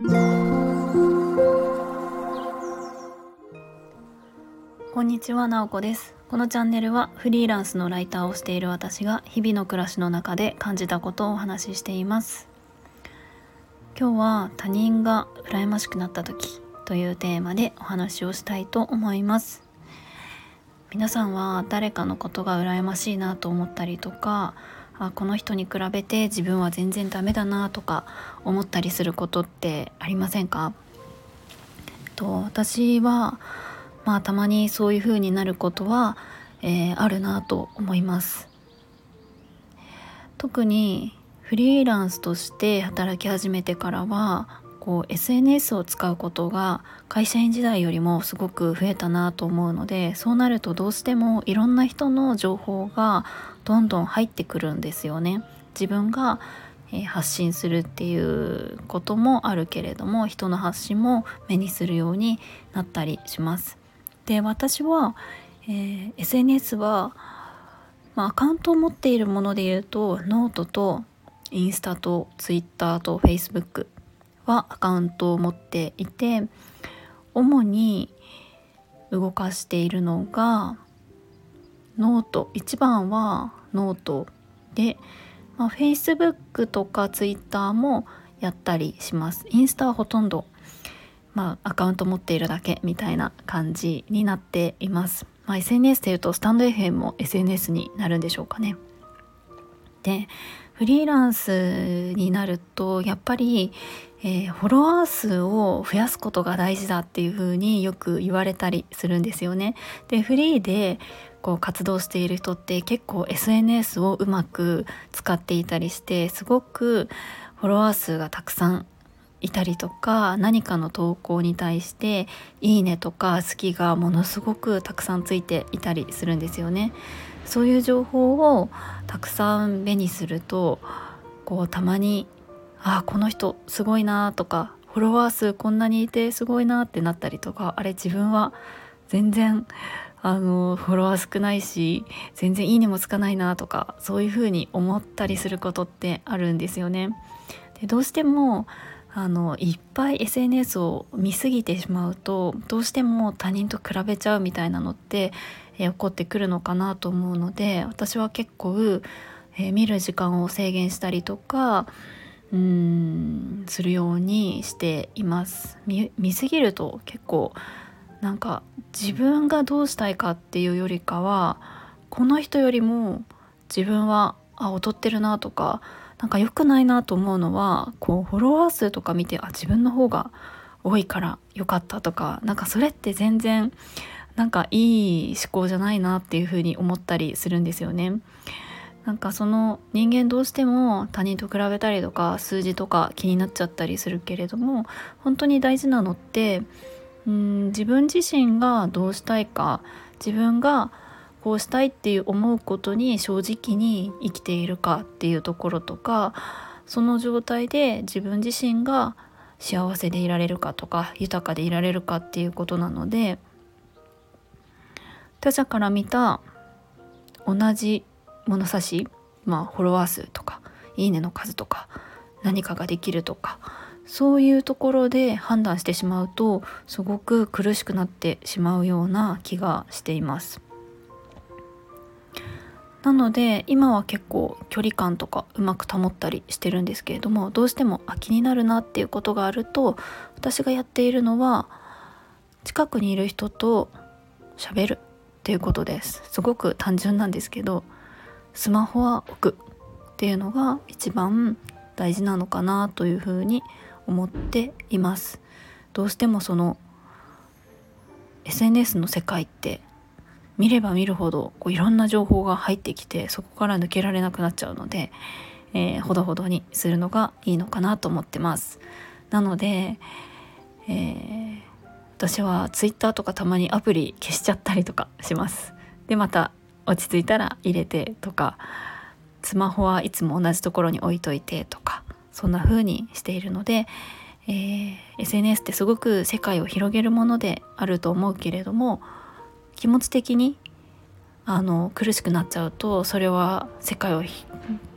こんにちは、なおこです。このチャンネルはフリーランスのライターをしている私が日々の暮らしの中で感じたことをお話ししています。今日は他人が羨ましくなった時というテーマでお話をしたいと思います。皆さんは誰かのことが羨ましいなと思ったりとかあこの人に比べて自分は全然ダメだなとか思ったりすることってありませんか？と私はまあたまにそういう風になることは、えー、あるなと思います。特にフリーランスとして働き始めてからはこう SNS を使うことが会社員時代よりもすごく増えたなと思うのでそうなるとどうしてもいろんな人の情報がどんどん入ってくるんですよね。自分が発信するっていうこともあるけれども人の発信も目にするようになったりします。で私は、えー、SNS は、まあ、アカウントを持っているもので言うとノートとインスタとツイッターとフェイスブックはアカウントを持っていて主に動かしているのが note。一番はノートで、まあ、Facebook とか Twitter もやったりします。インスタはほとんど、まあ、アカウント持っているだけみたいな感じになっています、まあ、SNS でいうとスタンド FM も SNS になるんでしょうかね。でフリーランスになるとやっぱりえー、フォロワー数を増やすことが大事だっていう風によく言われたりするんですよね。でフリーでこう活動している人って結構 SNS をうまく使っていたりしてすごくフォロワー数がたくさんいたりとか何かの投稿に対して「いいね」とか「好き」がものすごくたくさんついていたりするんですよね。そういう情報をたくさん目にするとこうたまにあこの人すごいなとかフォロワー数こんなにいてすごいなってなったりとかあれ自分は全然あのフォロワー少ないし全然いいねもつかないなとかそういうふうに思ったりすることってあるんですよね。でどうしてもあのいっぱい SNS を見すぎてしまうとどうしても他人と比べちゃうみたいなのってえ起こってくるのかなと思うので私は結構、え見る時間を制限したりとかうんするようにしています。見すぎると結構なんか自分がどうしたいかっていうよりかはこの人よりも自分はあ劣ってるなとかなんか良くないなと思うのはこうフォロワー数とか見てあ自分の方が多いから良かったとかなんかそれって全然なんかいい思考じゃないなっていうふうに思ったりするんですよね。なんかその人間どうしても他人と比べたりとか数字とか気になっちゃったりするけれども本当に大事なのってうん自分自身がどうしたいか自分がこうしたいっていう思うことに正直に生きているかっていうところとかその状態で自分自身が幸せでいられるかとか豊かでいられるかっていうことなので他者から見た同じ物差し、まあ、フォロワー数とかいいねの数とか何かができるとかそういうところで判断してしまうとすごく苦しくなってしまうような気がしています。なので今は結構距離感とかうまく保ったりしてるんですけれどもどうしてもあ気になるなっていうことがあると私がやっているのは近くにいる人と喋るっていうことです。すごく単純なんですけどスマホは置くっていうのが一番大事なのかなというふうに思っています。どうしてもその SNS の世界って見れば見るほどこういろんな情報が入ってきてそこから抜けられなくなっちゃうので、えー、ほどほどにするのがいいのかなと思ってます。なので、えー、私は Twitter とかたまにアプリ消しちゃったりとかします。でまた落ち着いたら入れてとかスマホはいつも同じところに置いといてとかそんな風にしているので、えー、SNS ってすごく世界を広げるものであると思うけれども気持ち的にあの苦しくなっちゃうとそれは世界を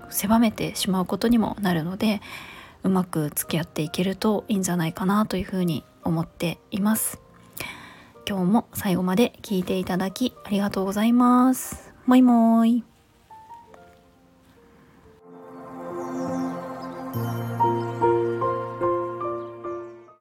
狭めてしまうことにもなるのでうまく付き合っていけるといいんじゃないかなというふうに思っています。今日も最後まで聞いていただきありがとうございます。もいもーい。